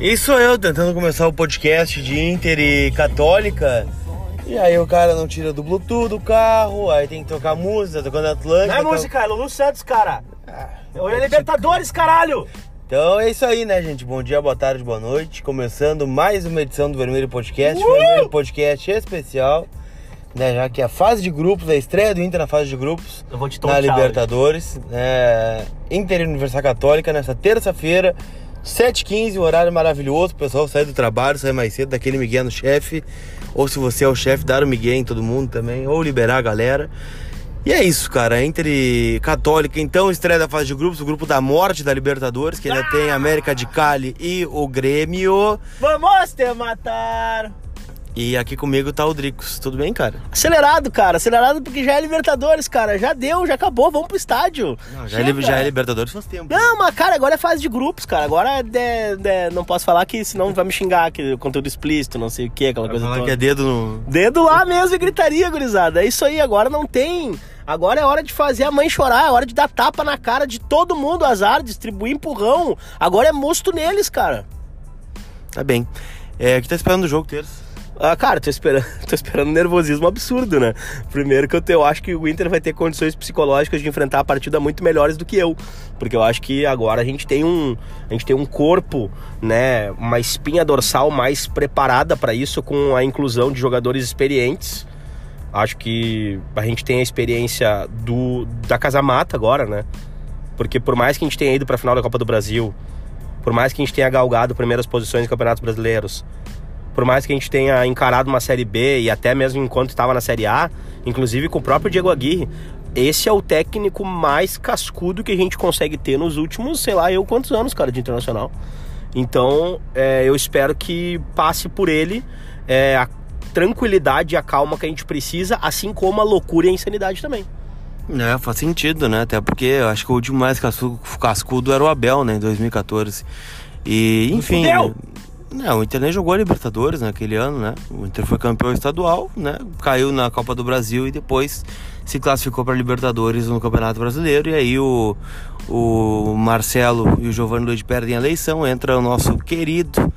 E sou eu tentando começar o podcast de Inter e Católica. E aí o cara não tira do Bluetooth do carro, aí tem que tocar música, tocando Atlântica. Não é música, é Lulu Santos, cara. Hoje é Libertadores, caralho. Então é isso aí, né, gente? Bom dia, boa tarde, boa noite. Começando mais uma edição do Vermelho Podcast. Vermelho Podcast especial. Né, já que a fase de grupos, a estreia do Inter na fase de grupos Eu vou te na Libertadores. né? Inter e Universidade Católica nessa terça-feira, 7h15, um horário maravilhoso. O pessoal sai do trabalho, sai mais cedo, daquele migué no chefe. Ou se você é o chefe, dar o migué em todo mundo também, ou liberar a galera. E é isso, cara. Inter e Católica, então, estreia da fase de grupos, o grupo da morte da Libertadores, que ainda tem América de Cali e o Grêmio. Vamos te matar. E aqui comigo tá o Dricos. Tudo bem, cara? Acelerado, cara. Acelerado porque já é Libertadores, cara. Já deu, já acabou. Vamos pro estádio. Não, já, é, já é Libertadores faz tempo. Não, mas cara, agora é fase de grupos, cara. Agora é, é- não posso falar que senão vai me xingar, que conteúdo explícito, não sei o que, aquela Vai coisa falar toda. que é dedo no. Dedo lá mesmo e gritaria, gurizada. É isso aí, agora não tem. Agora é hora de fazer a mãe chorar, é hora de dar tapa na cara de todo mundo, azar, distribuir empurrão. Agora é mosto neles, cara. Tá bem. É, o que tá esperando do jogo terça? Ah, cara, tô esperando, tô esperando um nervosismo absurdo, né? Primeiro que eu, eu acho que o Inter vai ter condições psicológicas de enfrentar a partida muito melhores do que eu. Porque eu acho que agora a gente tem um, a gente tem um corpo, né, uma espinha dorsal mais preparada para isso com a inclusão de jogadores experientes. Acho que a gente tem a experiência do da Casa Mata agora, né? Porque por mais que a gente tenha ido para a final da Copa do Brasil, por mais que a gente tenha galgado primeiras posições em campeonatos brasileiros, por mais que a gente tenha encarado uma Série B e até mesmo enquanto estava na Série A, inclusive com o próprio Diego Aguirre, esse é o técnico mais cascudo que a gente consegue ter nos últimos, sei lá, eu quantos anos, cara, de internacional. Então, é, eu espero que passe por ele é, a tranquilidade e a calma que a gente precisa, assim como a loucura e a insanidade também. É, faz sentido, né? Até porque eu acho que o último mais cascudo, cascudo era o Abel, né? Em 2014. E, enfim. fudeu! Né, o Inter nem jogou a Libertadores naquele ano, né? O Inter foi campeão estadual, né? Caiu na Copa do Brasil e depois se classificou para Libertadores no Campeonato Brasileiro. E aí o, o Marcelo e o Giovanni Luiz perdem a eleição, entra o nosso querido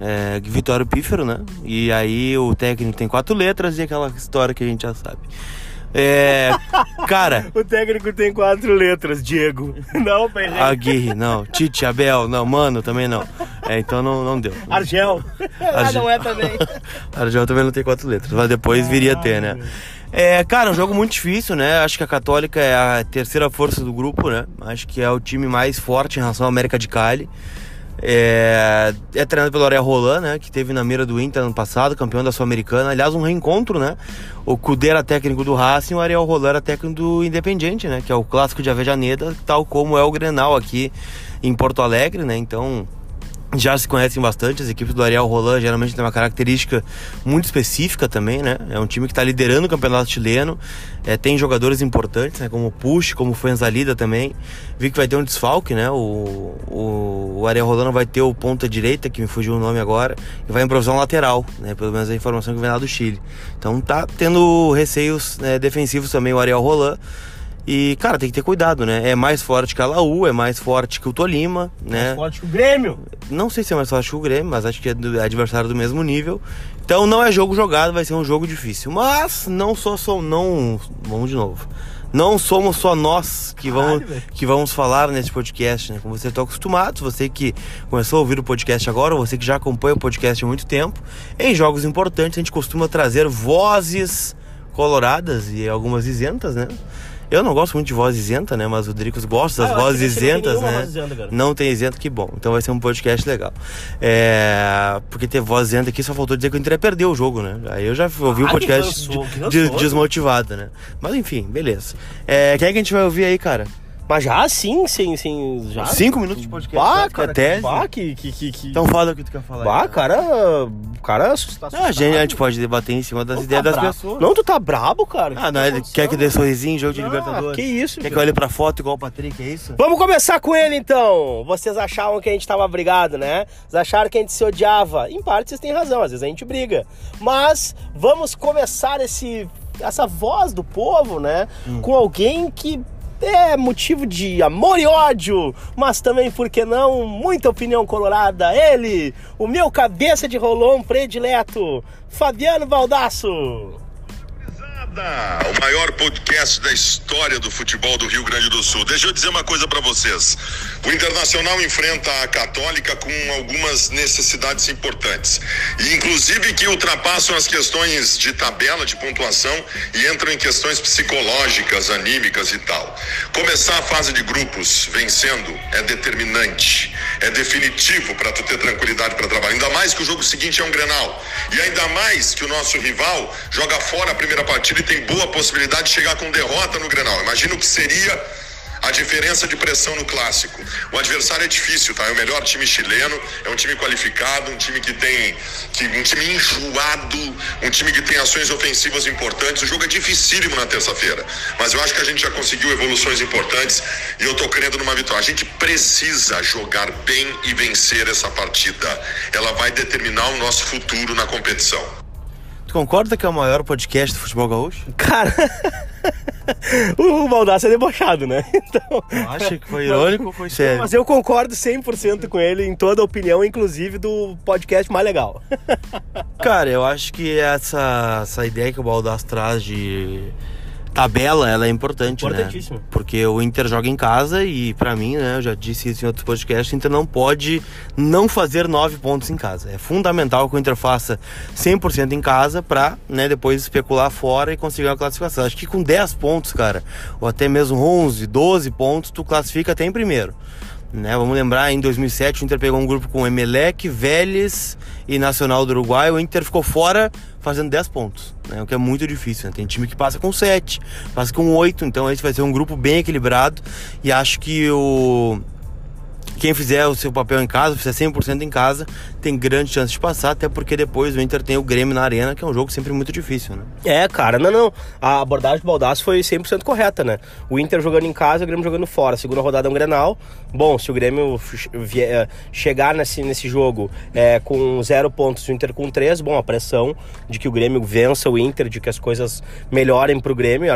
é, Vitório Pífero, né? E aí o técnico tem quatro letras e aquela história que a gente já sabe. É, cara, O técnico tem quatro letras, Diego. Não, Pelé. Aguirre, não. Tite, Abel, não. Mano, também não. É, então não, não deu. Argel. ah, Argel. não é também. Argel também não tem quatro letras, mas depois viria a ter, né? É, cara, um jogo muito difícil, né? Acho que a Católica é a terceira força do grupo, né? Acho que é o time mais forte em relação à América de Cali. É, é treinado pelo Ariel Roland, né? Que teve na mira do Inter ano passado, campeão da Sul-Americana. Aliás, um reencontro, né? O Cudê era técnico do Racing, o Ariel Roland era técnico do Independiente, né? Que é o clássico de Avejaneda, tal como é o Grenal aqui em Porto Alegre, né? Então, já se conhecem bastante, as equipes do Ariel Roland geralmente tem uma característica muito específica também, né? É um time que está liderando o campeonato chileno, é, tem jogadores importantes, né? Como o Push, como o Fuenzalida também. Vi que vai ter um desfalque, né? O, o, o Ariel Roland vai ter o ponta direita, que me fugiu o nome agora, e vai improvisar um lateral, né? Pelo menos a informação que vem lá do Chile. Então tá tendo receios né, defensivos também o Ariel Roland. E, cara, tem que ter cuidado, né? É mais forte que a Laú, é mais forte que o Tolima, né? Forte que o Grêmio. Não sei se é mais forte que o Grêmio, mas acho que é do- é adversário do mesmo nível. Então não é jogo jogado, vai ser um jogo difícil. Mas não só só não, vamos de novo. Não somos só nós que vamos, Caralho, que vamos falar nesse podcast, né? Como você está acostumado, você que começou a ouvir o podcast agora, ou você que já acompanha o podcast há muito tempo, em jogos importantes a gente costuma trazer vozes coloradas e algumas isentas, né? Eu não gosto muito de voz isenta, né? Mas o Dricos gosta das Ah, vozes isentas, né? voz isenta. Não tem isento, que bom. Então vai ser um podcast legal. É, porque ter voz isenta aqui só faltou dizer que o Inter perdeu o jogo, né? Aí eu já ouvi o Ah, podcast de- rançoso. desmotivado, né? Mas enfim, beleza. É, quem é que a gente vai ouvir aí, cara? Mas já sim, sim, sim. Já. Cinco minutos de podcast. Bah, cara, tese. bah, que, que, que, que... Então fala o que tu quer falar. Bah, aí, cara, cara assusta- Não, a, gente, a gente pode debater em cima das Não ideias tá das brabo. pessoas. Não, tu tá brabo, cara. Ah, não, Que tá quer que dê sorrisinho em jogo de Ah, Libertadores. que isso, Quer que cara. eu olhe pra foto igual o Patrick, é isso? Vamos começar com ele então. Vocês achavam que a gente tava brigado, né? Vocês acharam que a gente se odiava. Em parte vocês têm razão, às vezes a gente briga. Mas vamos começar esse essa voz do povo, né? Com alguém que é motivo de amor e ódio, mas também, por que não, muita opinião colorada. Ele, o meu cabeça de rolão predileto, Fabiano Baldasso o maior podcast da história do futebol do Rio Grande do Sul. Deixa eu dizer uma coisa para vocês. O Internacional enfrenta a Católica com algumas necessidades importantes, inclusive que ultrapassam as questões de tabela de pontuação e entram em questões psicológicas, anímicas e tal. Começar a fase de grupos vencendo é determinante, é definitivo para tu ter tranquilidade para trabalhar. Ainda mais que o jogo seguinte é um Grenal, e ainda mais que o nosso rival joga fora a primeira partida tem boa possibilidade de chegar com derrota no Grenal. Imagina o que seria a diferença de pressão no clássico. O adversário é difícil, tá? É o melhor time chileno, é um time qualificado, um time que tem que um time enjoado, um time que tem ações ofensivas importantes. O jogo é dificílimo na terça-feira, mas eu acho que a gente já conseguiu evoluções importantes e eu tô crendo numa vitória. A gente precisa jogar bem e vencer essa partida. Ela vai determinar o nosso futuro na competição concorda que é o maior podcast do futebol gaúcho? Cara, o Baldassi é debochado, né? Então... Acha que foi irônico ou foi sério? Mas eu concordo 100% com ele em toda a opinião, inclusive do podcast mais legal. Cara, eu acho que essa, essa ideia que o Baldassi traz de tabela, ela é importante, né? Porque o Inter joga em casa e para mim, né, eu já disse isso em outros podcasts, o Inter não pode não fazer nove pontos em casa. É fundamental que o Inter faça 100% em casa para, né, depois especular fora e conseguir uma classificação. Acho que com 10 pontos, cara, ou até mesmo 11, 12 pontos, tu classifica até em primeiro. Né, vamos lembrar, em 2007 o Inter pegou um grupo com Emelec, Vélez e Nacional do Uruguai. O Inter ficou fora fazendo 10 pontos, né, o que é muito difícil. Né? Tem time que passa com 7, passa com 8, então esse vai ser um grupo bem equilibrado. E acho que o quem fizer o seu papel em casa, fizer 100% em casa, tem grande chance de passar, até porque depois o Inter tem o Grêmio na arena, que é um jogo sempre muito difícil, né? É, cara, não, não. A abordagem do Baldaço foi 100% correta, né? O Inter jogando em casa, o Grêmio jogando fora. Segunda rodada é um Grenal. Bom, se o Grêmio vier, é, chegar nesse, nesse jogo é, com zero pontos, o Inter com três, bom, a pressão de que o Grêmio vença o Inter, de que as coisas melhorem pro Grêmio,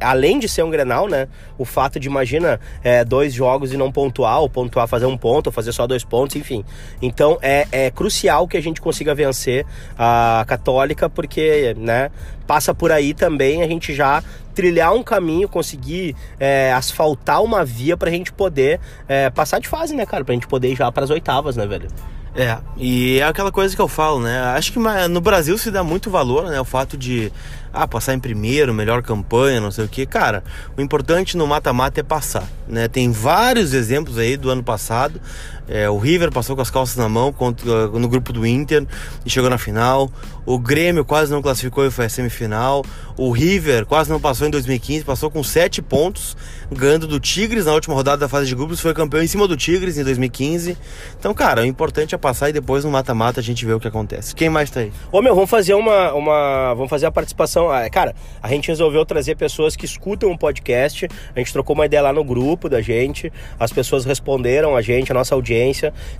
além de ser um Grenal, né? O fato de, imagina, é, dois jogos e não pontuar, ou pontuar fazer um ponto, ou fazer só dois pontos, enfim. Então é, é crucial que a gente consiga vencer a Católica, porque, né, passa por aí também a gente já trilhar um caminho, conseguir é, asfaltar uma via pra gente poder é, passar de fase, né, cara? Pra gente poder ir já pras oitavas, né, velho? É, e é aquela coisa que eu falo, né? Acho que no Brasil se dá muito valor, né? O fato de ah, passar em primeiro, melhor campanha, não sei o que. Cara, o importante no mata-mata é passar, né? Tem vários exemplos aí do ano passado. É, o River passou com as calças na mão contra, no grupo do Inter e chegou na final. O Grêmio quase não classificou e foi a semifinal. O River quase não passou em 2015, passou com 7 pontos, ganhando do Tigres na última rodada da fase de grupos, foi campeão em cima do Tigres em 2015. Então, cara, o importante é passar e depois no mata-mata a gente vê o que acontece. Quem mais tá aí? Ô meu, vamos fazer uma, uma. Vamos fazer a participação. Ah, cara, a gente resolveu trazer pessoas que escutam o podcast. A gente trocou uma ideia lá no grupo da gente. As pessoas responderam a gente, a nossa audiência.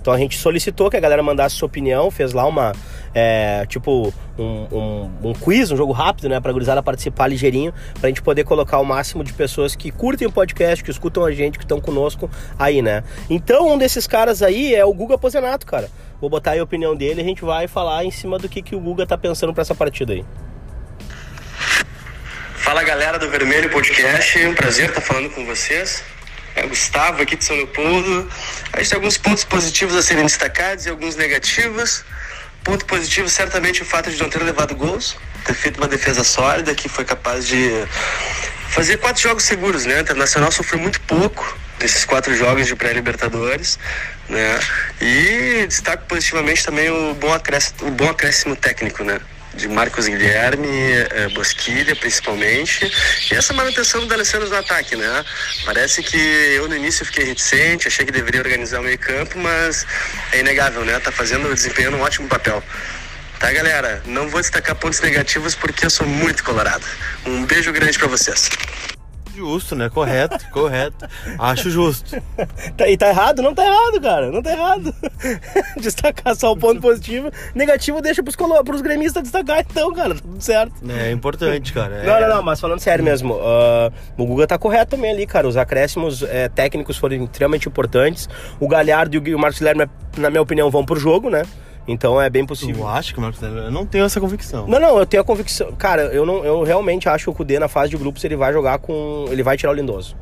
Então a gente solicitou que a galera mandasse sua opinião, fez lá uma. É, tipo, um, um, um, quiz, um jogo rápido, né? Pra gurizada participar ligeirinho, pra gente poder colocar o máximo de pessoas que curtem o podcast, que escutam a gente, que estão conosco aí, né? Então, um desses caras aí é o Guga Pozenato, cara. Vou botar aí a opinião dele e a gente vai falar em cima do que, que o Guga tá pensando para essa partida aí. Fala galera do Vermelho Podcast, um prazer estar falando com vocês. É Gustavo aqui de São Leopoldo. A gente tem alguns pontos positivos a serem destacados e alguns negativos. Ponto positivo, certamente, o fato de não ter levado gols, ter feito uma defesa sólida que foi capaz de fazer quatro jogos seguros, né? O Internacional sofreu muito pouco desses quatro jogos de pré-libertadores, né? E destaco positivamente também o bom acréscimo, o bom acréscimo técnico, né? De Marcos Guilherme, eh, Bosquilha principalmente, e essa manutenção do Alessandro no ataque, né? Parece que eu no início fiquei reticente, achei que deveria organizar o meio campo, mas é inegável, né? Tá fazendo, desempenhando um ótimo papel. Tá, galera? Não vou destacar pontos negativos porque eu sou muito colorado. Um beijo grande para vocês. Justo, né? Correto, correto. Acho justo. Tá, e tá errado? Não tá errado, cara. Não tá errado. Destacar só o ponto positivo. Negativo deixa pros, colo... pros gremistas destacar, então, cara. Tá tudo certo. É importante, cara. É... Não, não, não, mas falando sério mesmo, uh, o Guga tá correto também ali, cara. Os acréscimos é, técnicos foram extremamente importantes. O Galhardo e o Marcos Guilherme, na minha opinião, vão pro jogo, né? Então é bem possível. Eu acho que o Marcos Eu não tenho essa convicção. Não, não, eu tenho a convicção. Cara, eu, não, eu realmente acho que o Kudê na fase de grupos ele vai jogar com. Ele vai tirar o Lindoso.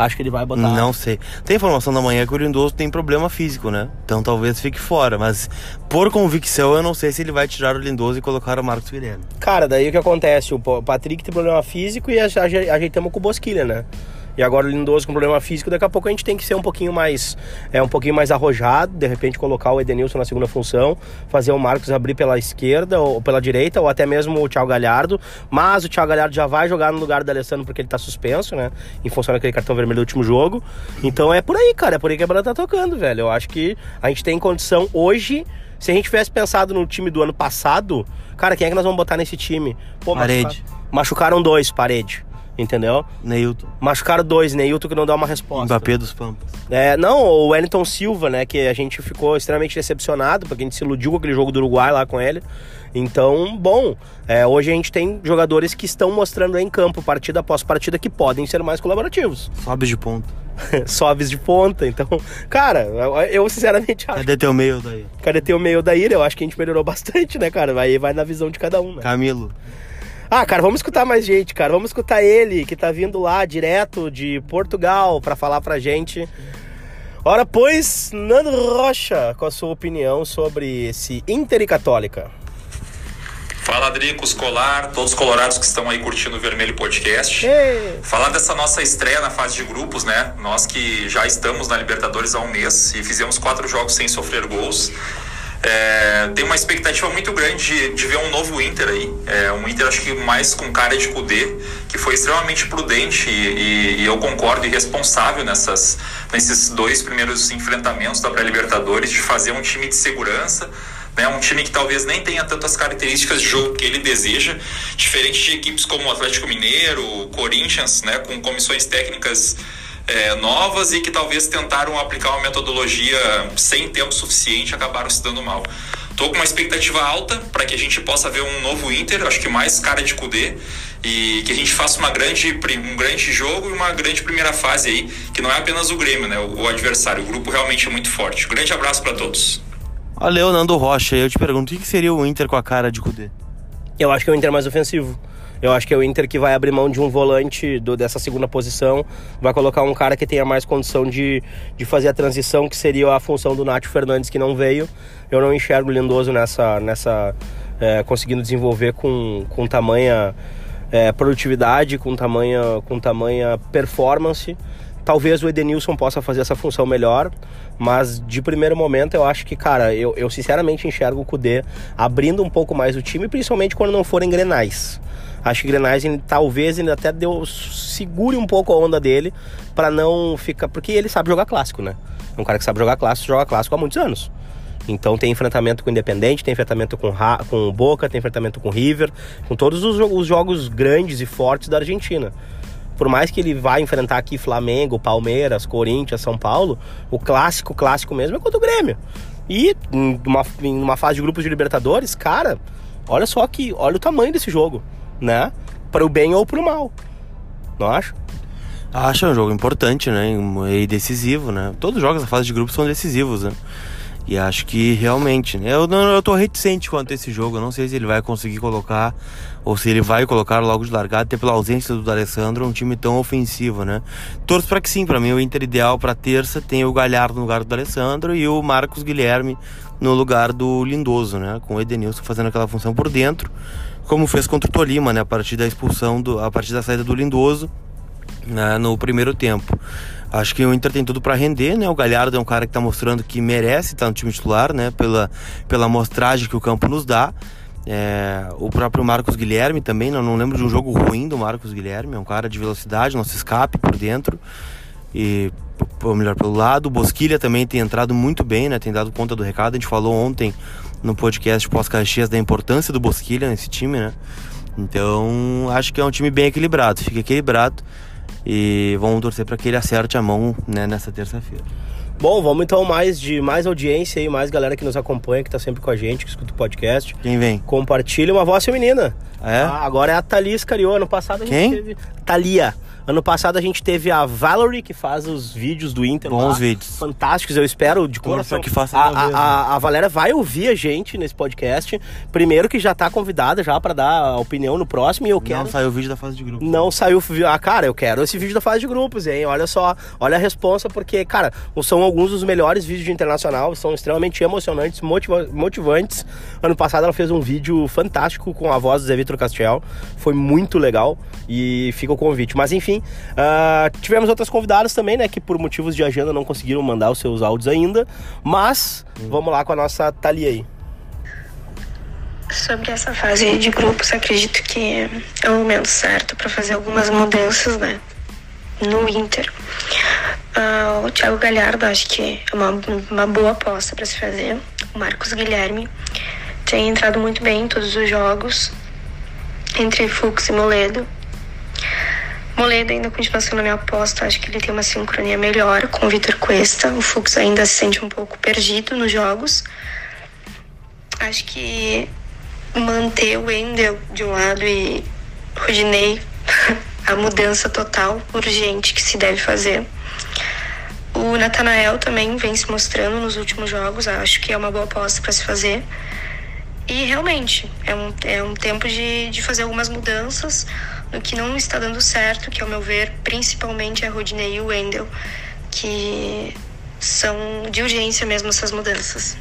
Acho que ele vai botar. Não sei. Tem informação da manhã que o Lindoso tem problema físico, né? Então talvez fique fora. Mas por convicção, eu não sei se ele vai tirar o Lindoso e colocar o Marcos Guilherme. Cara, daí o que acontece? O Patrick tem problema físico e ajeitamos com o Bosquilha, né? E agora o Lindoso com problema físico, daqui a pouco a gente tem que ser um pouquinho mais é um pouquinho mais arrojado, de repente colocar o Edenilson na segunda função, fazer o Marcos abrir pela esquerda ou pela direita, ou até mesmo o Thiago Galhardo. Mas o Thiago Galhardo já vai jogar no lugar do Alessandro porque ele tá suspenso, né? Em função daquele cartão vermelho do último jogo. Então é por aí, cara, é por aí que a bola tá tocando, velho. Eu acho que a gente tem condição hoje. Se a gente tivesse pensado no time do ano passado, cara, quem é que nós vamos botar nesse time? Pô, parede. Machucaram dois, parede entendeu? Neilton. Machucaram dois, Neilton que não dá uma resposta. Mbappé dos Pampas. É, não, o Wellington Silva, né, que a gente ficou extremamente decepcionado, porque a gente se iludiu com aquele jogo do Uruguai lá com ele. Então, bom, é, hoje a gente tem jogadores que estão mostrando em campo, partida após partida, que podem ser mais colaborativos. Sobes de ponta. Sobes de ponta, então, cara, eu sinceramente acho. Cadê teu meio daí? Cadê teu meio daí? Eu acho que a gente melhorou bastante, né, cara? Aí vai na visão de cada um, né? Camilo. Ah, cara, vamos escutar mais gente, cara. Vamos escutar ele, que tá vindo lá direto de Portugal para falar pra gente. Ora, pois, Nando Rocha, com a sua opinião sobre esse Inter e Católica. Fala, Adrico, Escolar, todos os colorados que estão aí curtindo o Vermelho Podcast. Ei. Falar dessa nossa estreia na fase de grupos, né? Nós que já estamos na Libertadores há um mês e fizemos quatro jogos sem sofrer gols. É, tem uma expectativa muito grande de, de ver um novo Inter aí. É, um Inter, acho que mais com cara de Kudê, que foi extremamente prudente e, e, e, eu concordo e responsável nessas, nesses dois primeiros enfrentamentos da pré-Libertadores, de fazer um time de segurança. Né, um time que talvez nem tenha tantas características de jogo que ele deseja, diferente de equipes como o Atlético Mineiro, Corinthians, né, com comissões técnicas é, novas e que talvez tentaram aplicar uma metodologia sem tempo suficiente acabaram se dando mal. Tô com uma expectativa alta para que a gente possa ver um novo Inter, acho que mais cara de Cudê, e que a gente faça uma grande, um grande jogo e uma grande primeira fase aí, que não é apenas o Grêmio, né? O, o adversário, o grupo realmente é muito forte. Um grande abraço para todos. Valeu, Nando Rocha. Eu te pergunto, o que seria o Inter com a cara de Cudê? Eu acho que é o Inter mais ofensivo. Eu acho que é o Inter que vai abrir mão de um volante do, dessa segunda posição, vai colocar um cara que tenha mais condição de, de fazer a transição, que seria a função do Nath Fernandes, que não veio. Eu não enxergo o Lindoso nessa, nessa é, conseguindo desenvolver com, com tamanha é, produtividade, com tamanha, com tamanha performance. Talvez o Edenilson possa fazer essa função melhor, mas de primeiro momento eu acho que, cara, eu, eu sinceramente enxergo o Kudê abrindo um pouco mais o time, principalmente quando não forem grenais. Acho que Grenais talvez ele até deu segure um pouco a onda dele para não ficar, porque ele sabe jogar clássico, né? É um cara que sabe jogar clássico, joga clássico há muitos anos. Então tem enfrentamento com o Independente, tem enfrentamento com, com o Boca, tem enfrentamento com River, com todos os, os jogos grandes e fortes da Argentina por mais que ele vá enfrentar aqui Flamengo, Palmeiras, Corinthians, São Paulo, o clássico, clássico mesmo é contra o Grêmio. E numa, numa fase de grupos de Libertadores, cara, olha só que, olha o tamanho desse jogo né? Para o bem ou para o mal. Não acho? Acho é um jogo importante, né? E decisivo, né? Todos os jogos da fase de grupo são decisivos, né? E acho que realmente, né? Eu, não, eu tô reticente quanto a esse jogo. Eu não sei se ele vai conseguir colocar ou se ele vai colocar logo de largada, até pela ausência do Alessandro, um time tão ofensivo, né? Torço para que sim, para mim o Inter ideal para terça tem o Galhardo no lugar do Alessandro e o Marcos Guilherme no lugar do Lindoso, né? Com o Edenilson fazendo aquela função por dentro como fez contra o Tolima, né, a partir da expulsão, do, a partir da saída do Lindoso né, no primeiro tempo. Acho que o Inter tem tudo para render, né? O Galhardo é um cara que está mostrando que merece estar no time titular, né? Pela, pela amostragem que o campo nos dá. É, o próprio Marcos Guilherme também, não, não lembro de um jogo ruim do Marcos Guilherme, é um cara de velocidade, se escape por dentro. E, ou melhor, pelo lado. O Bosquilha também tem entrado muito bem, né? Tem dado conta do recado. A gente falou ontem no podcast pós-Caxias da importância do Bosquilha nesse time, né? Então, acho que é um time bem equilibrado, fica equilibrado. E vamos torcer para que ele acerte a mão né, nessa terça-feira. Bom, vamos então mais de mais audiência aí, mais galera que nos acompanha, que tá sempre com a gente, que escuta o podcast. Quem vem? Compartilha uma voz feminina. É? Ah, agora é a Thalia Iscariô. Ano passado a gente Quem? teve. Thalia. Ano passado a gente teve a Valerie, que faz os vídeos do Inter. Bons lá. vídeos. Fantásticos, eu espero de coração. que faça a, vez, a, a, a Valéria vai ouvir a gente nesse podcast. Primeiro que já tá convidada já pra dar a opinião no próximo e eu quero. Não saiu o vídeo da fase de grupo. Não saiu. Ah, cara, eu quero esse vídeo da fase de grupos, hein? Olha só, olha a responsa, porque, cara, são alguns dos melhores vídeos de internacional, são extremamente emocionantes, motiva- motivantes. Ano passado ela fez um vídeo fantástico com a voz do Zé Vitor Castel, foi muito legal e fica o convite. Mas enfim, ah, tivemos outras convidadas também, né, que por motivos de agenda não conseguiram mandar os seus áudios ainda, mas vamos lá com a nossa Thalia aí. Sobre essa fase de grupos, acredito que é o momento certo para fazer algumas mudanças, né? No Inter. Ah, o Thiago Galhardo acho que é uma, uma boa aposta para se fazer. O Marcos Guilherme tem entrado muito bem em todos os jogos, entre Fux e Moledo. Moledo ainda continua sendo minha aposta, acho que ele tem uma sincronia melhor com o Vitor Cuesta. O Fux ainda se sente um pouco perdido nos jogos. Acho que manter o Wendel de um lado e Rodinei, a mudança total, urgente que se deve fazer. O Natanael também vem se mostrando nos últimos jogos, acho que é uma boa aposta para se fazer. E realmente, é um, é um tempo de, de fazer algumas mudanças no que não está dando certo, que ao meu ver, principalmente é Rodinei e o Wendel, que são de urgência mesmo essas mudanças.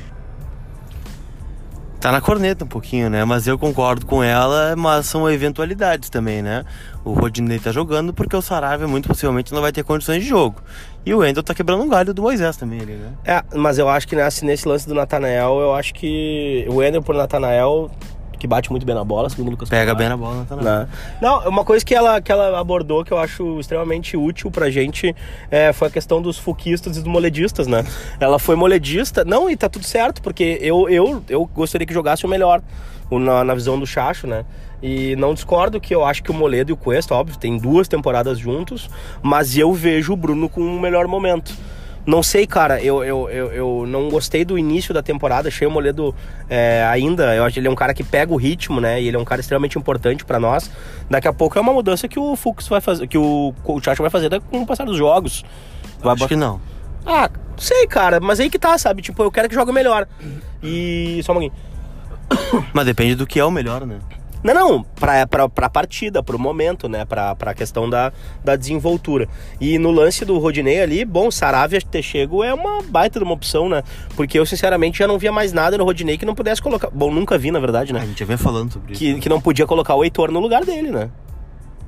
Tá na corneta um pouquinho, né? Mas eu concordo com ela, mas são eventualidades também, né? O Rodinei tá jogando porque o Saravia muito possivelmente não vai ter condições de jogo. E o Wendel tá quebrando um galho do Moisés também ali, né? É, mas eu acho que nesse, nesse lance do Natanael, eu acho que o Wendel por Natanael, que bate muito bem na bola, segundo o Lucas Pega bem na bola, tá na né? Não, uma coisa que ela, que ela abordou que eu acho extremamente útil pra gente é, foi a questão dos fuquistas e dos moledistas, né? Ela foi moledista, não, e tá tudo certo, porque eu, eu, eu gostaria que jogasse o melhor, na, na visão do Chacho, né? E não discordo que eu acho que o Moledo e o Cuesta, óbvio, tem duas temporadas juntos, mas eu vejo o Bruno com um melhor momento. Não sei, cara, eu, eu, eu, eu não gostei do início da temporada, achei o Moledo é, ainda, eu acho que ele é um cara que pega o ritmo, né, e ele é um cara extremamente importante pra nós. Daqui a pouco é uma mudança que o Fux vai fazer, que o, o Chacho vai fazer com o passar dos jogos. Vai Acho que não. Ah, sei, cara, mas aí que tá, sabe, tipo, eu quero que jogue melhor. E, só um pouquinho. Mas depende do que é o melhor, né? Não, não, pra, pra, pra partida, pro momento, né? Pra, pra questão da, da desenvoltura. E no lance do Rodinei ali, bom, Saravia ter chego é uma baita de uma opção, né? Porque eu, sinceramente, já não via mais nada no Rodinei que não pudesse colocar. Bom, nunca vi, na verdade, A né? gente já vem falando sobre isso. Que, que não podia colocar o Heitor no lugar dele, né?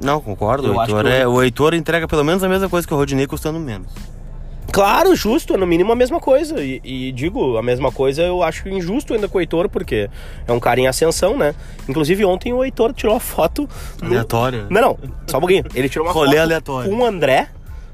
Não, concordo. Eu O Heitor, que o- é, o Heitor entrega pelo menos a mesma coisa que o Rodinei custando menos. Claro, justo, é no mínimo a mesma coisa. E, e digo, a mesma coisa eu acho injusto ainda com o Heitor, porque é um cara em ascensão, né? Inclusive, ontem o Heitor tirou a foto. no- Aleatório. Não, não, só um pouquinho. Ele tirou uma Rolê foto aleatório. com o André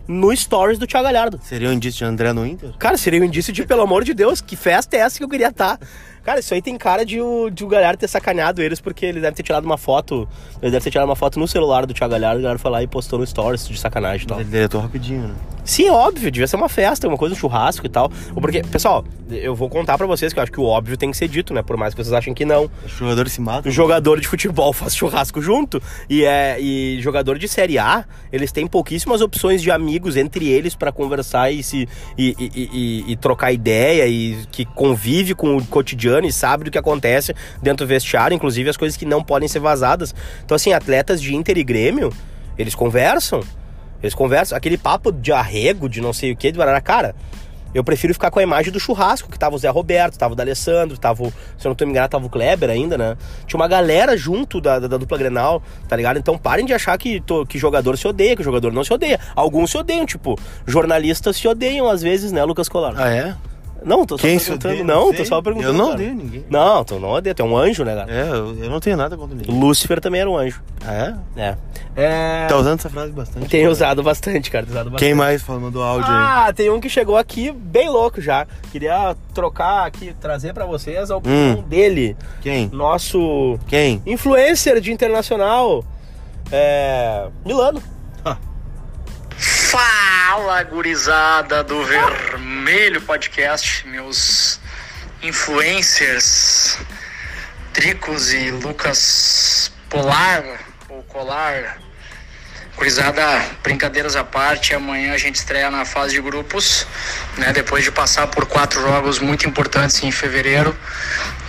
no stories do Thiago Galhardo. Seria um indício de André no Inter? Cara, seria um indício de, pelo amor de Deus, que festa é essa que eu queria estar? Cara, isso aí tem cara de o, de o Galhardo ter sacaneado eles, porque ele deve ter tirado uma foto. Ele deve ter tirado uma foto no celular do Thiago Galhardo, o Galhardo foi lá e postou no stories de sacanagem e tal. Ele deletou rapidinho, né? Sim, óbvio, devia ser uma festa, uma coisa, um churrasco e tal. Porque, pessoal, eu vou contar pra vocês que eu acho que o óbvio tem que ser dito, né? Por mais que vocês achem que não. O jogador se mata. O jogador de futebol faz churrasco junto e é e jogador de série A, eles têm pouquíssimas opções de amigos entre eles pra conversar e se e- e- e- e trocar ideia e que convive com o cotidiano e sabe do que acontece dentro do vestiário, inclusive as coisas que não podem ser vazadas. Então assim, atletas de Inter e Grêmio, eles conversam. Eles conversam, aquele papo de arrego, de não sei o que, de barará, cara. Eu prefiro ficar com a imagem do churrasco, que tava o Zé Roberto, tava o D'Alessandro, tava o, se eu não tô me enganado, tava o Kleber ainda, né? Tinha uma galera junto da, da, da dupla Grenal, tá ligado? Então parem de achar que, to- que jogador se odeia, que jogador não se odeia. Alguns se odeiam, tipo, jornalistas se odeiam às vezes, né, Lucas Colar? Ah, é? Não, tô só Quem perguntando. odeia? Não, sei. tô só perguntando. Eu não cara. odeio ninguém. Não, tu não odeia, tu é um anjo, né, cara? É, eu, eu não tenho nada contra ninguém. Lúcifer também era um anjo. Ah, é? É. é... Tá usando essa frase bastante. Tem usado bastante, cara. Usado bastante. Quem mais fala- mandou áudio aí? Ah, tem um que chegou aqui bem louco já. Queria trocar aqui, trazer pra vocês a opinião Hum. dele. Quem? Nosso Quem? influencer de internacional, é... Milano. Fala, gurizada do Vermelho Podcast, meus influencers, Tricos e Lucas Polar, ou Colar. Gurizada, brincadeiras à parte, amanhã a gente estreia na fase de grupos, né? Depois de passar por quatro jogos muito importantes em fevereiro.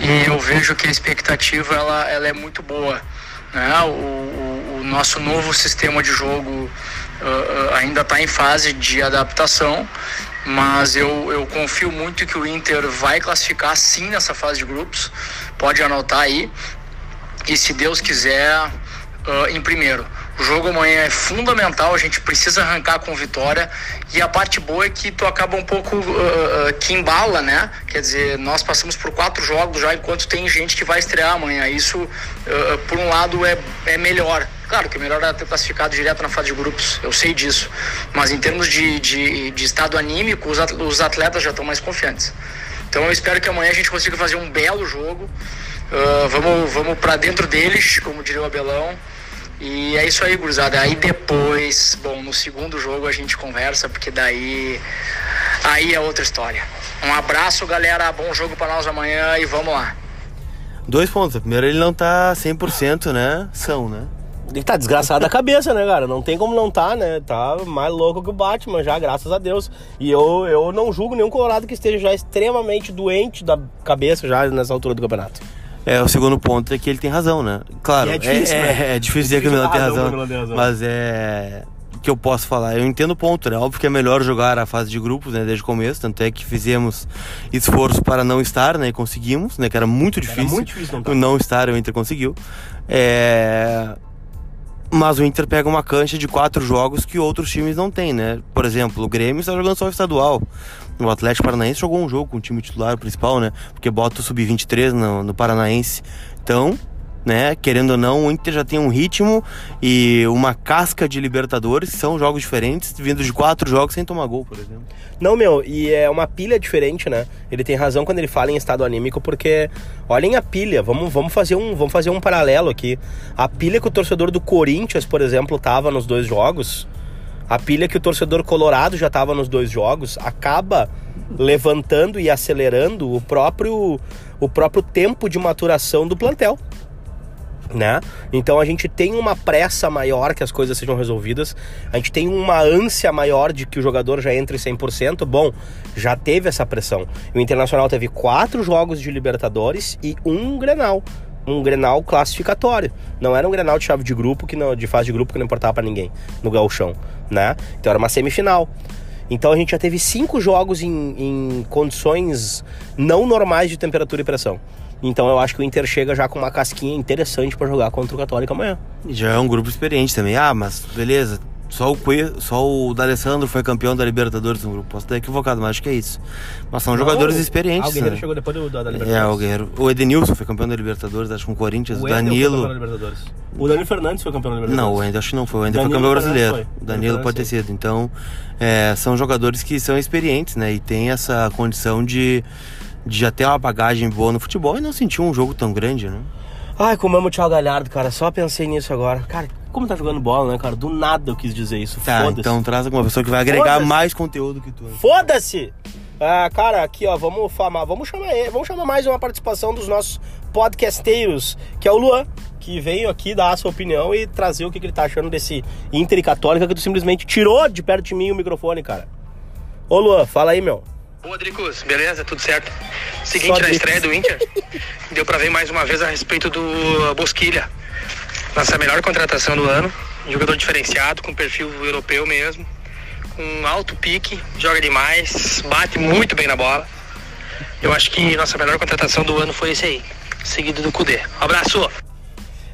E eu vejo que a expectativa ela, ela é muito boa. Né? O, o, o nosso novo sistema de jogo uh, ainda está em fase de adaptação, mas eu, eu confio muito que o Inter vai classificar sim nessa fase de grupos. Pode anotar aí. E se Deus quiser, uh, em primeiro. O jogo amanhã é fundamental, a gente precisa arrancar com vitória. E a parte boa é que tu acaba um pouco uh, uh, que embala, né? Quer dizer, nós passamos por quatro jogos já, enquanto tem gente que vai estrear amanhã. Isso, uh, por um lado, é, é melhor. Claro que o melhor é ter classificado direto na fase de grupos, eu sei disso. Mas em termos de, de, de estado anímico, os atletas já estão mais confiantes. Então eu espero que amanhã a gente consiga fazer um belo jogo. vamos vamos para dentro deles, como diria o Abelão. E é isso aí, gurizada. Aí depois, bom, no segundo jogo a gente conversa, porque daí aí é outra história. Um abraço, galera. Bom jogo para nós amanhã e vamos lá. Dois pontos. Primeiro, ele não tá 100%, né? São, né? Ele tá desgraçado da cabeça, né, cara? Não tem como não tá, né? Tá mais louco que o Batman já, graças a Deus. E eu, eu não julgo nenhum colorado que esteja já extremamente doente da cabeça já nessa altura do campeonato. É, o segundo ponto é que ele tem razão, né? Claro, é difícil, é, né? é, é difícil dizer que o Milan tem razão, mas é que eu posso falar. Eu entendo o ponto, né? Óbvio que é melhor jogar a fase de grupos, né, desde o começo, tanto é que fizemos esforço para não estar, né, e conseguimos, né, que era muito difícil. Era muito difícil não, não estar, o Inter conseguiu. É... Mas o Inter pega uma cancha de quatro jogos que outros times não têm, né? Por exemplo, o Grêmio está jogando só o estadual. O Atlético Paranaense jogou um jogo com o time titular principal, né? Porque bota o sub-23 no, no Paranaense. Então, né? Querendo ou não, o Inter já tem um ritmo e uma casca de Libertadores, que são jogos diferentes, vindo de quatro jogos sem tomar gol, por exemplo. Não, meu, e é uma pilha diferente, né? Ele tem razão quando ele fala em estado anímico, porque olhem a pilha, vamos, vamos, fazer, um, vamos fazer um paralelo aqui. A pilha que o torcedor do Corinthians, por exemplo, tava nos dois jogos, a pilha que o torcedor colorado já tava nos dois jogos, acaba levantando e acelerando o próprio, o próprio tempo de maturação do plantel né? Então a gente tem uma pressa maior que as coisas sejam resolvidas, a gente tem uma ânsia maior de que o jogador já entre 100%. Bom, já teve essa pressão. O Internacional teve quatro jogos de Libertadores e um Grenal. Um Grenal classificatório. Não era um Grenal de chave de grupo, que não, de fase de grupo que não importava para ninguém no gauchão, né? Então era uma semifinal. Então a gente já teve cinco jogos em, em condições não normais de temperatura e pressão. Então eu acho que o Inter chega já com uma casquinha interessante para jogar contra o Católico amanhã. Já é um grupo experiente também. Ah, mas beleza. Só o, Cue, só o D'Alessandro foi campeão da Libertadores no grupo. Posso estar equivocado, mas acho que é isso. Mas são Não, jogadores experientes. Ah, o Guerreiro né? chegou depois do, da, da Libertadores. É, o Guerreiro. O Edenilson foi campeão da Libertadores, acho que com o Corinthians. O Danilo. Foi. O Danilo Fernandes foi campeão da Libertadores. Não, o Ender acho que não foi. O Ender foi campeão brasileiro. Foi. O Danilo pode ter sido. Então, é, são jogadores que são experientes, né? E tem essa condição de de já ter uma bagagem boa no futebol e não sentir um jogo tão grande, né? Ai, como amo o Thiago Galhardo, cara. Só pensei nisso agora. Cara, como tá jogando bola, né, cara? Do nada eu quis dizer isso. Tá, Foda-se. então traz alguma pessoa que vai agregar mais conteúdo que tu. Foda-se! Ah, cara, aqui ó, vamos famar, vamos chamar ele, vamos chamar mais uma participação dos nossos podcasteiros, que é o Luan, que veio aqui dar a sua opinião e trazer o que, que ele tá achando desse Inter e Católica que tu simplesmente tirou de perto de mim o microfone, cara. Ô Luan, fala aí, meu. Boa, Dricos, beleza? Tudo certo? Seguinte, na estreia do Inter, deu para ver mais uma vez a respeito do Bosquilha. Nossa melhor contratação do ano. Jogador diferenciado, com perfil europeu mesmo. Com alto pique, joga demais, bate muito bem na bola. Eu acho que nossa melhor contratação do ano foi esse aí, seguido do Cudê. Um abraço!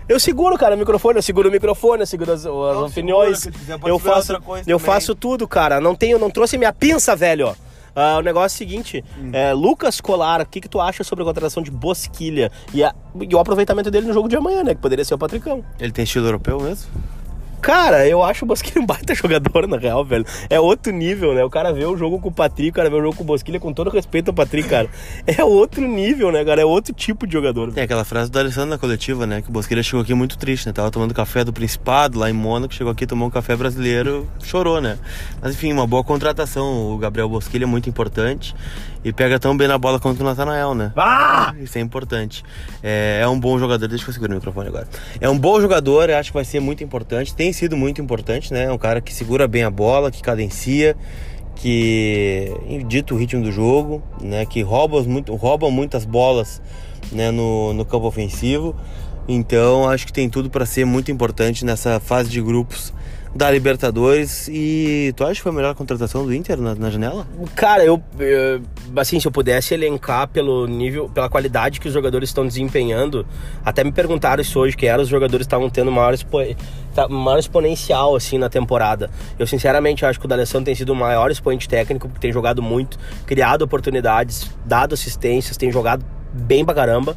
Eu seguro, cara, o microfone, eu seguro o microfone, eu seguro as, as não, opiniões. Segura, eu faço, eu faço tudo, cara. Não tenho, não trouxe minha pinça, velho. Uh, o negócio é o seguinte, hum. é, Lucas Colar, o que, que tu acha sobre a contratação de Bosquilha e, a, e, o aproveitamento dele no jogo de amanhã, né? Que poderia ser o Patricão. Ele tem estilo europeu mesmo? Cara, eu acho o Bosquilha um baita jogador, na real, velho. É outro nível, né? O cara vê o jogo com o Patrick, o cara vê o jogo com o Bosquilha, com todo respeito ao Patrick, cara. É outro nível, né, cara? É outro tipo de jogador. Tem aquela frase do Alessandro na coletiva, né? Que o Bosquilha chegou aqui muito triste, né? Tava tomando café do Principado, lá em Mônaco, chegou aqui, tomou um café brasileiro, chorou, né? Mas enfim, uma boa contratação. O Gabriel Bosquilha é muito importante e pega tão bem na bola quanto o Natanael, né? Ah! Isso é importante. É, é um bom jogador, deixa eu segurar o microfone agora. É um bom jogador, acho que vai ser muito importante. Tem sido muito importante, né? É um cara que segura bem a bola, que cadencia, que dita o ritmo do jogo, né? Que rouba, muito, rouba muitas bolas né? no, no campo ofensivo. Então acho que tem tudo para ser muito importante nessa fase de grupos da Libertadores. E tu acha que foi a melhor contratação do Inter na, na janela? Cara, eu, eu, assim, se eu pudesse elencar pelo nível, pela qualidade que os jogadores estão desempenhando, até me perguntaram isso hoje, que eram os jogadores estavam tendo maior, expo, maior exponencial assim na temporada. Eu sinceramente acho que o D'Alessandro tem sido o maior expoente técnico, porque tem jogado muito, criado oportunidades, dado assistências, tem jogado bem pra caramba.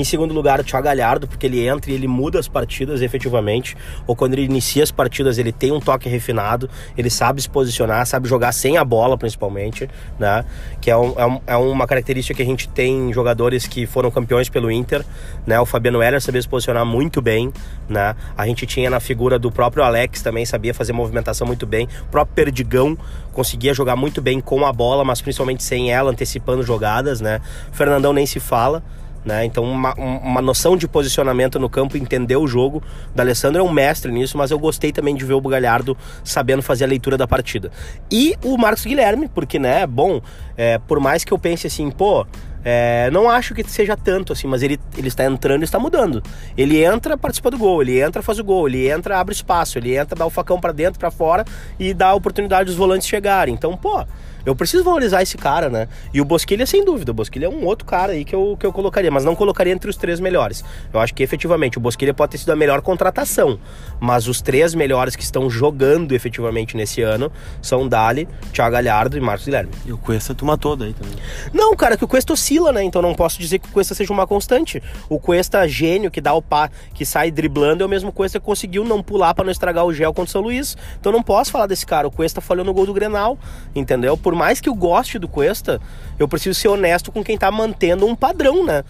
Em segundo lugar, o Thiago Galhardo, porque ele entra e ele muda as partidas efetivamente. Ou quando ele inicia as partidas, ele tem um toque refinado, ele sabe se posicionar, sabe jogar sem a bola, principalmente, né? Que é, um, é, um, é uma característica que a gente tem em jogadores que foram campeões pelo Inter, né? O Fabiano Heller sabia se posicionar muito bem, né? A gente tinha na figura do próprio Alex também, sabia fazer movimentação muito bem. O próprio Perdigão conseguia jogar muito bem com a bola, mas principalmente sem ela, antecipando jogadas, né? O Fernandão nem se fala. Né? Então, uma, uma noção de posicionamento no campo, entender o jogo. O Alessandro é um mestre nisso, mas eu gostei também de ver o Bugalhardo sabendo fazer a leitura da partida. E o Marcos Guilherme, porque, né, bom, é, por mais que eu pense assim, pô, é, não acho que seja tanto assim, mas ele, ele está entrando e está mudando. Ele entra, participa do gol, ele entra, faz o gol, ele entra, abre espaço, ele entra, dá o facão para dentro, para fora e dá a oportunidade dos volantes chegarem. Então, pô, eu preciso valorizar esse cara, né? E o Bosquilha, sem dúvida. O Bosquilha é um outro cara aí que eu, que eu colocaria, mas não colocaria entre os três melhores. Eu acho que efetivamente o Bosquilha pode ter sido a melhor contratação, mas os três melhores que estão jogando efetivamente nesse ano são Dali, Thiago Galhardo e Marcos Guilherme. E o Cuesta tu matou daí também. Não, cara, que o Cuesta oscila, né? Então não posso dizer que o Cuesta seja uma constante. O Cuesta gênio que dá o pá, que sai driblando, é o mesmo Cuesta que conseguiu não pular para não estragar o gel contra o São Luís. Então não posso falar desse cara. O Cuesta falhou no gol do Grenal, entendeu? Por mais que eu goste do Cuesta, eu preciso ser honesto com quem tá mantendo um padrão, né?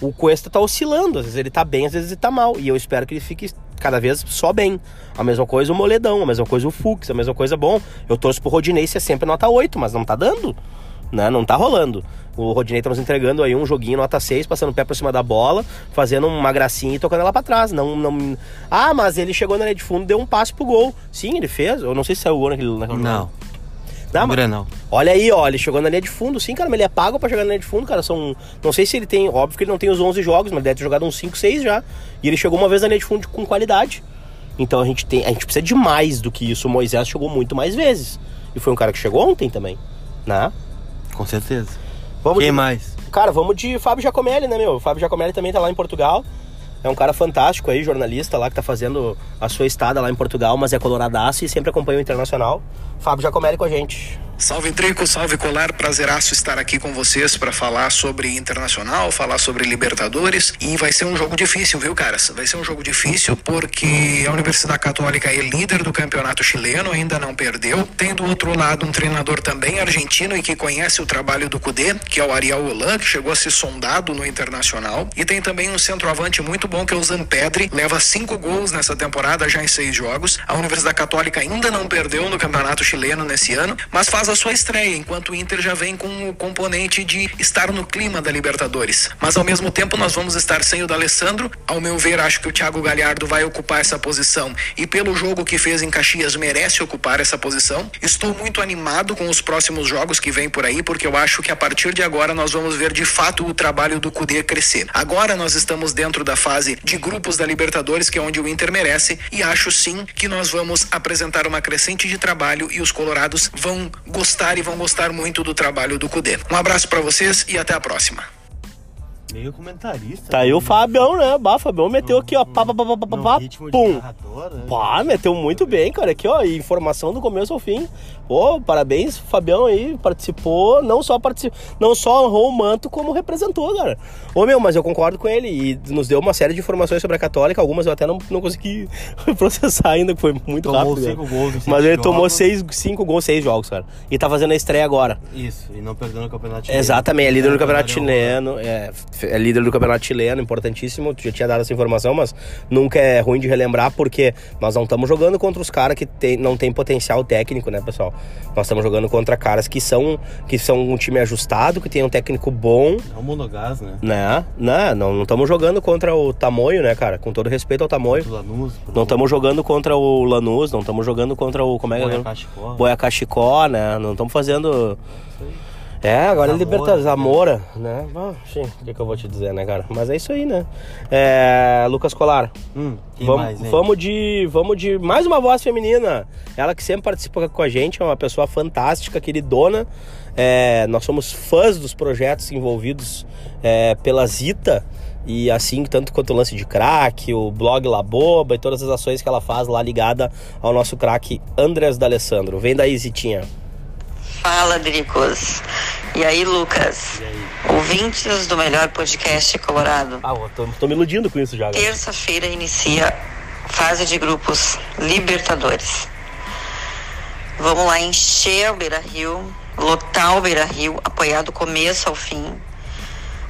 O Cuesta tá oscilando, às vezes ele tá bem, às vezes ele tá mal. E eu espero que ele fique cada vez só bem. A mesma coisa o Moledão, a mesma coisa o Fux, a mesma coisa, bom, eu torço pro Rodinei ser sempre nota 8, mas não tá dando. Né? Não tá rolando. O Rodinei tá nos entregando aí um joguinho nota 6, passando o pé por cima da bola, fazendo uma gracinha e tocando ela para trás. Não, não... Ah, mas ele chegou na linha de fundo, deu um passe pro gol. Sim, ele fez. Eu não sei se saiu o gol naquele, naquele Não. Não, Grenal. Olha aí, ó, ele chegou na linha de fundo, sim, cara, mas ele é pago pra chegar na linha de fundo, cara, são... Não sei se ele tem, óbvio que ele não tem os 11 jogos, mas ele deve ter jogado uns 5, 6 já. E ele chegou uma vez na linha de fundo com qualidade. Então a gente tem, a gente precisa de mais do que isso. O Moisés chegou muito mais vezes. E foi um cara que chegou ontem também, né? Com certeza. Vamos Quem de- mais? Cara, vamos de Fábio Giacomelli, né, meu? O Fábio Giacomelli também tá lá em Portugal. É um cara fantástico aí, jornalista lá, que tá fazendo a sua estada lá em Portugal, mas é coloradaço e sempre acompanha o Internacional. Fábio Giacomelli com a gente. Salve Trico, salve Colar, prazeraço estar aqui com vocês para falar sobre Internacional, falar sobre Libertadores e vai ser um jogo difícil, viu, caras? Vai ser um jogo difícil porque a Universidade Católica é líder do campeonato chileno, ainda não perdeu. Tem do outro lado um treinador também argentino e que conhece o trabalho do Cudê, que é o Ariel Holan, que chegou a ser sondado no Internacional. E tem também um centroavante muito bom que é o Zampedri, leva cinco gols nessa temporada já em seis jogos. A Universidade Católica ainda não perdeu no campeonato chileno nesse ano, mas faz a sua estreia, enquanto o Inter já vem com o componente de estar no clima da Libertadores. Mas ao mesmo tempo nós vamos estar sem o D'Alessandro. Ao meu ver, acho que o Thiago Galhardo vai ocupar essa posição e pelo jogo que fez em Caxias merece ocupar essa posição. Estou muito animado com os próximos jogos que vêm por aí, porque eu acho que a partir de agora nós vamos ver de fato o trabalho do Cudê crescer. Agora nós estamos dentro da fase de grupos da Libertadores, que é onde o Inter merece, e acho sim que nós vamos apresentar uma crescente de trabalho e os colorados vão gostar e vão gostar muito do trabalho do Cudê. Um abraço para vocês e até a próxima. Meio comentarista. Tá aí o Fabião, né? Bah, Fabião meteu aqui, ó. Pá, pá, pá, pá, pá, pá, pum. né? Pá, meteu muito bem, cara. Aqui, ó, informação do começo ao fim. Pô, parabéns, Fabião aí, participou, não só participou, não só honrou o manto, como representou, cara. Ô meu, mas eu concordo com ele e nos deu uma série de informações sobre a Católica, algumas eu até não, não consegui processar ainda, que foi muito Tomou rápido. cinco né? gols cinco Mas ele tomou jogos. seis, cinco gols, seis jogos, cara. E tá fazendo a estreia agora. Isso, e não perdendo o campeonato. Exatamente, é líder do campeonato Daniel- chileno, é, é líder do campeonato chileno, importantíssimo. Tu já tinha dado essa informação, mas nunca é ruim de relembrar, porque nós não estamos jogando contra os caras que tem, não tem potencial técnico, né, pessoal? Nós estamos jogando contra caras que são, que são um time ajustado, que tem um técnico bom, É o Monogás, né? né? Né? Não estamos jogando contra o Tamoio, né, cara? Com todo respeito ao Tamoio. Do Lanús. Não estamos jogando contra o Lanús, não estamos jogando contra o. Como é que é? Boiacá Chicó, né? Não estamos fazendo. É, agora é Zamora, Libertadores, né? Zamora, né? Ah, sim, o que, que eu vou te dizer, né, cara? Mas é isso aí, né? É, Lucas Colar, Hum, mais, vamos de vamos de mais uma voz feminina. Ela que sempre participa com a gente, é uma pessoa fantástica, queridona. É, nós somos fãs dos projetos envolvidos é, pela Zita. E assim, tanto quanto o lance de crack, o blog La Boba e todas as ações que ela faz lá ligada ao nosso craque Andrés D'Alessandro. Vem daí, Zitinha. Fala, Dricos. E aí, Lucas? Ouvintes do melhor podcast Colorado. Ah, eu tô, tô me iludindo com isso já. galera. Terça-feira inicia fase de grupos Libertadores. Vamos lá encher o Beira Rio, lotar o Beira Rio, apoiar do começo ao fim.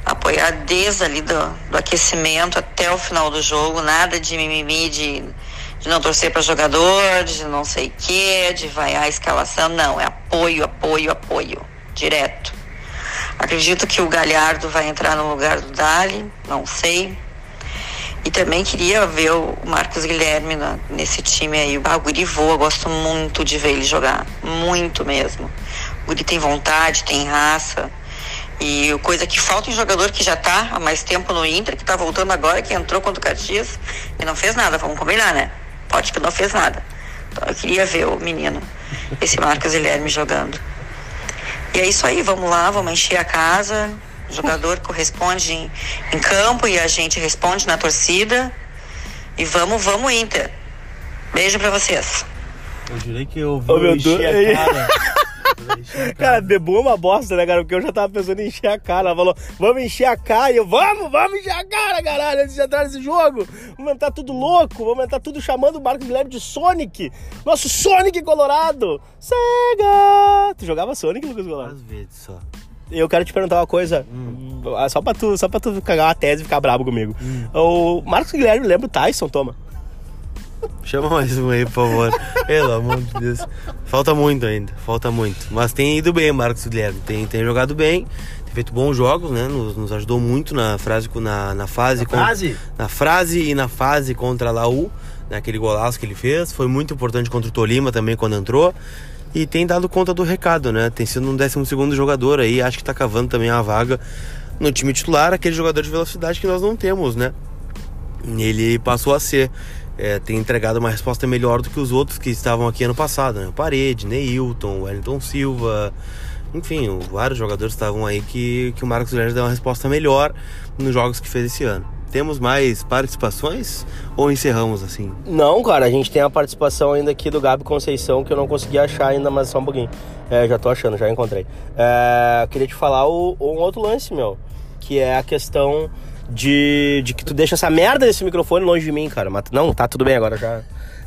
Apoiar desde ali do, do aquecimento até o final do jogo, nada de mimimi, de, de não torcer para jogador, de não sei o que, de vaiar a escalação. Não, é apoio, apoio, apoio. Direto. Acredito que o Galhardo vai entrar no lugar do Dali, não sei. E também queria ver o Marcos Guilherme na- nesse time aí. Ah, o Guri voa, gosto muito de ver ele jogar. Muito mesmo. O Guri tem vontade, tem raça. E coisa que falta em jogador que já tá há mais tempo no Inter, que tá voltando agora, que entrou contra o Caxias e não fez nada, vamos combinar, né? Pode que não fez nada. Então eu queria ver o menino, esse Marcos Guilherme jogando. E é isso aí, vamos lá, vamos encher a casa. O jogador corresponde em, em campo e a gente responde na torcida. E vamos, vamos, Inter. Beijo pra vocês. Eu jurei que eu vi enchi Deus. a cara. Cara, Bebu é uma bosta, né, cara? Porque eu já tava pensando em encher a cara. Ela falou, vamos encher a cara. E eu, vamos, vamos encher a cara, caralho, antes de entrar nesse jogo. Vamos entrar tudo louco, vamos entrar tudo chamando o Marcos Guilherme de Sonic. Nosso Sonic Colorado. Sega! Tu jogava Sonic, Lucas Colorado? Às vezes só. Eu quero te perguntar uma coisa, ah, só pra tu, só pra tu cagar uma tese e ficar brabo comigo. O Marcos Guilherme lembra o Tyson, toma. Chama mais um aí, por favor. Pelo amor de Deus. Falta muito ainda, falta muito. Mas tem ido bem, Marcos Guilherme. Tem, tem jogado bem, tem feito bons jogos, né? Nos, nos ajudou muito na, frase, na, na fase. com- frase? na frase e na fase contra a Laú, naquele golaço que ele fez. Foi muito importante contra o Tolima também quando entrou. E tem dado conta do recado, né? Tem sido um 12 segundo jogador aí, acho que tá cavando também uma vaga no time titular, aquele jogador de velocidade que nós não temos, né? Ele passou a ser. É, tem entregado uma resposta melhor do que os outros que estavam aqui ano passado, né? O Parede, Neilton, Wellington Silva, enfim, vários jogadores estavam aí que, que o Marcos Guilherme deu uma resposta melhor nos jogos que fez esse ano. Temos mais participações ou encerramos assim? Não, cara, a gente tem a participação ainda aqui do Gabi Conceição que eu não consegui achar ainda, mas só um pouquinho. É, já tô achando, já encontrei. É, queria te falar o, um outro lance, meu, que é a questão de, de que tu deixa essa merda desse microfone longe de mim, cara. Mas não, tá tudo bem agora já.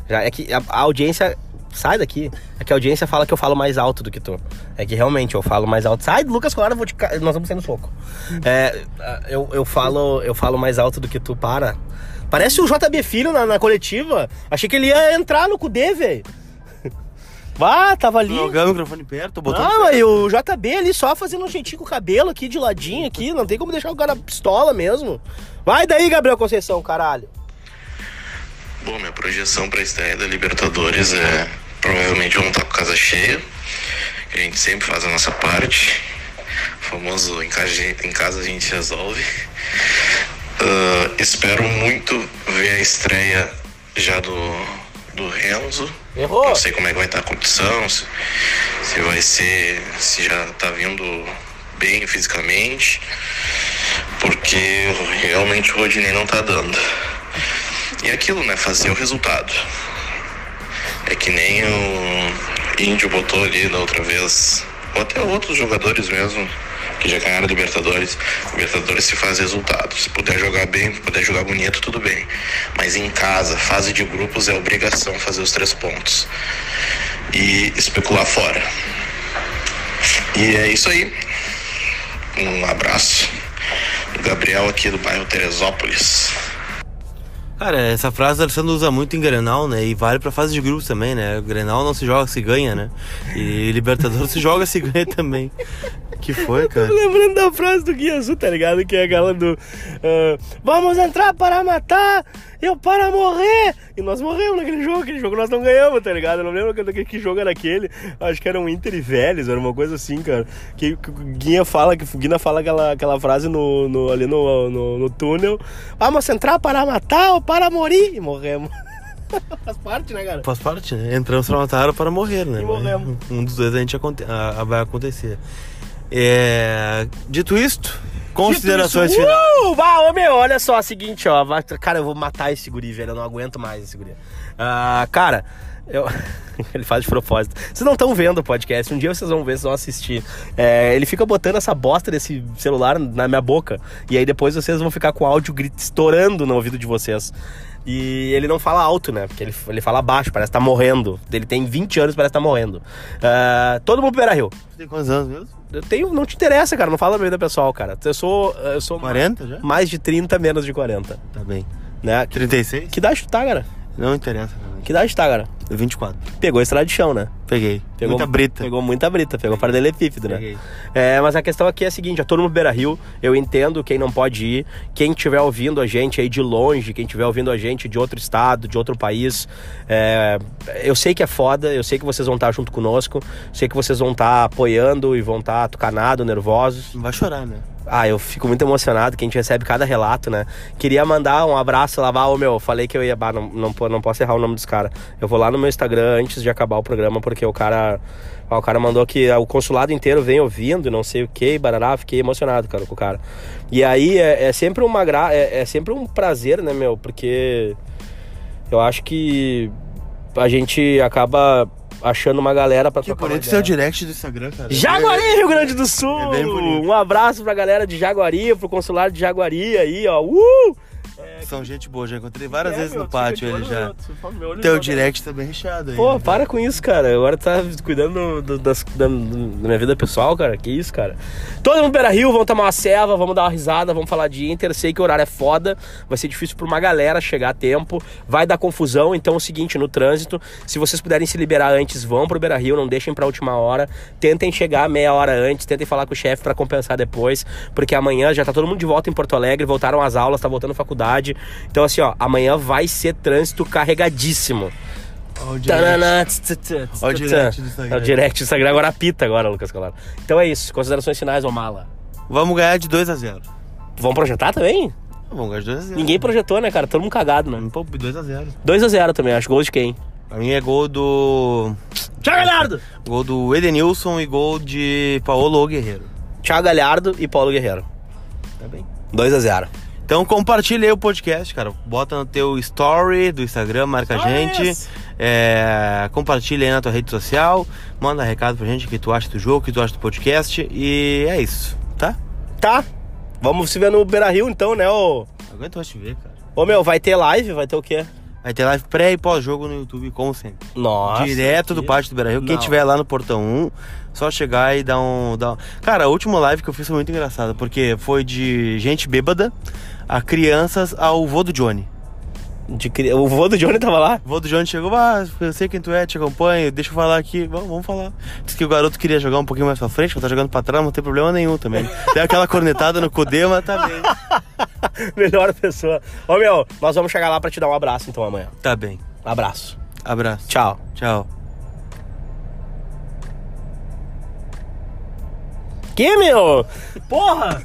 já é que a, a audiência. Sai daqui. É que a audiência fala que eu falo mais alto do que tu. É que realmente eu falo mais alto. Sai, Lucas Colara, vou te. Nós vamos no soco. É, eu, eu, falo, eu falo mais alto do que tu, para. Parece o JB Filho na, na coletiva. Achei que ele ia entrar no Cudê, velho. Vá, tava ali. Jogando o microfone perto, botando. Não, mas o JB ali só fazendo um jeitinho com o cabelo aqui, de ladinho aqui. Não tem como deixar o cara pistola mesmo. Vai daí, Gabriel Conceição, caralho. Bom, minha projeção para a estreia da Libertadores é provavelmente vamos estar com casa cheia. que A gente sempre faz a nossa parte. O famoso em casa, a gente- em casa a gente resolve. Ah, espero muito ver a estreia já do, do Renzo. Errou. Não sei como é que vai estar a condição, se, se vai ser. se já tá vindo bem fisicamente. porque realmente o Rodinei não tá dando. E aquilo, né? Fazer o resultado. É que nem o Índio botou ali da outra vez, ou até outros jogadores mesmo, que já ganharam Libertadores. Libertadores se faz resultado. Se puder jogar bem, puder jogar bonito, tudo bem. Mas em casa, fase de grupos é obrigação fazer os três pontos. E especular fora. E é isso aí. Um abraço. Gabriel aqui do bairro Teresópolis. Cara, essa frase o Alessandro usa muito em Grenal, né? E vale pra fase de grupos também, né? O Grenal não se joga, se ganha, né? E Libertadores se joga, se ganha também. Que foi, cara? Lembrando da frase do Guia Azul, tá ligado? Que é aquela do ah, Vamos entrar para matar, eu para morrer. E nós morremos naquele jogo, aquele jogo nós não ganhamos, tá ligado? Eu não lembro que, que jogo era aquele. Acho que era um Inter e Vélez, era uma coisa assim, cara. Que, que o Guinha fala, que o Guina fala aquela, aquela frase no, no- ali no, no, no túnel. Vamos entrar para matar ou para morir. E morremos. Faz parte, né, cara? Faz parte, né? Entramos pra matar para morrer, né? E morremos. Um dos dois a gente aconte- a- a- vai acontecer. É... Dito isto, considerações Dito isso, finais. Uh, bah, meu, olha só, seguinte, ó. Cara, eu vou matar esse guri, velho. Eu não aguento mais esse guri. Ah, cara, eu. ele faz de propósito. Vocês não estão vendo o podcast, um dia vocês vão ver, vocês vão assistir. É, ele fica botando essa bosta desse celular na minha boca. E aí depois vocês vão ficar com o áudio grit- estourando no ouvido de vocês. E ele não fala alto, né? Porque ele, ele fala baixo, parece que tá morrendo. Ele tem 20 anos, parece que tá morrendo. Ah, todo mundo pro Beira Rio. Tem quantos anos mesmo? Eu tenho, não te interessa, cara. Não fala a vida pessoal, cara. Eu sou. Eu sou 40 já? mais de 30, menos de 40. Tá bem. Né? Que, 36? que idade tu tá, cara? Não interessa. Também. Que idade tá, cara? 24. Pegou estrada de chão, né? Peguei. Pegou Muita brita. Pegou muita brita, pegou paralelepípedo, né? Peguei. É, mas a questão aqui é a seguinte, ó, todo mundo Beira Rio, eu entendo quem não pode ir, quem estiver ouvindo a gente aí de longe, quem estiver ouvindo a gente de outro estado, de outro país, é, eu sei que é foda, eu sei que vocês vão estar junto conosco, sei que vocês vão estar apoiando e vão estar tucanados, nervosos. Não vai chorar, né? Ah, eu fico muito emocionado que a gente recebe cada relato, né? Queria mandar um abraço lá, ô meu, falei que eu ia, bah, não, não, não posso errar o nome dos caras. Eu vou lá no meu Instagram antes de acabar o programa, porque o cara, ah, o cara mandou que ah, o consulado inteiro vem ouvindo, não sei o que, barará, fiquei emocionado, cara, com o cara. E aí é, é sempre uma gra... é, é sempre um prazer, né, meu? Porque eu acho que a gente acaba achando uma galera pra Que trocar bonito seu direct do Instagram, cara. Jaguari, Rio Grande do Sul! É um abraço pra galera de Jaguari, pro consulado de Jaguari aí, ó. Uh! São gente boa, já encontrei várias É, vezes meu, no pátio ele já. meu Teu direct tá bem recheado aí. Pô, né? para com isso, cara. Agora tá cuidando do- das, da, da minha vida pessoal, cara. Que isso, cara. Todo mundo Beira Rio, vamos tomar uma ceva, vamos dar uma risada, vamos falar de Inter. Sei que o horário é foda, vai ser difícil pra uma galera chegar a tempo, vai dar confusão. Então é o seguinte, no trânsito, se vocês puderem se liberar antes, vão pro Beira Rio, não deixem pra última hora. Tentem chegar meia hora antes, tentem falar com o chefe pra compensar depois, porque amanhã já tá todo mundo de volta em Porto Alegre, voltaram às aulas, tá voltando à faculdade. Então, assim, ó, amanhã vai ser trânsito carregadíssimo. Ó o direct. Do Instagram. É o direct do Instagram, agora apita agora, Lucas Colar. Então é isso, considerações finais, ô mala. Vamos ganhar de 2x0. Vamos projetar também? Vamos ganhar de 2x0. Ninguém projetou, né, cara? Todo mundo cagado, né? Pô, 2x0. 2x0 também, acho. Gols de quem? Pra mim é gol do. Thiago Galhardo! Gol do Edenilson e gol de Paulo Guerreiro. Thiago Galhardo e Paulo Guerreiro. Tá bem? 2x0. Então compartilha aí o podcast, cara. Bota no teu story do Instagram, marca a gente. É, compartilha aí na tua rede social. Manda recado pra gente o que tu acha do jogo, o que tu acha do podcast. E é isso, tá? Tá. Vamos se ver no Beira Rio então, né, ô? Aguento mais te ver, cara. Ô meu, vai ter live? Vai ter o quê? Vai ter live pré e pós-jogo no YouTube, como sempre. Nossa. Direto do que- pátio do Beira Rio. Quem Não. tiver lá no Portão 1, só chegar e dar um, dar um. Cara, a última live que eu fiz foi muito engraçada, porque foi de gente bêbada a crianças ao vô do Johnny. De O vô do Johnny tava lá? O vô do Johnny chegou, ah, eu sei quem tu é, te acompanho, deixa eu falar aqui, vamos, vamos falar. Disse que o garoto queria jogar um pouquinho mais pra frente, que eu tá jogando pra trás, não tem problema nenhum também. Deu aquela cornetada no Cudê, mas tá bem. Melhor pessoa. Ô meu, nós vamos chegar lá pra te dar um abraço então amanhã. Tá bem. Abraço. Abraço. Tchau. Tchau. Que, meu? Porra!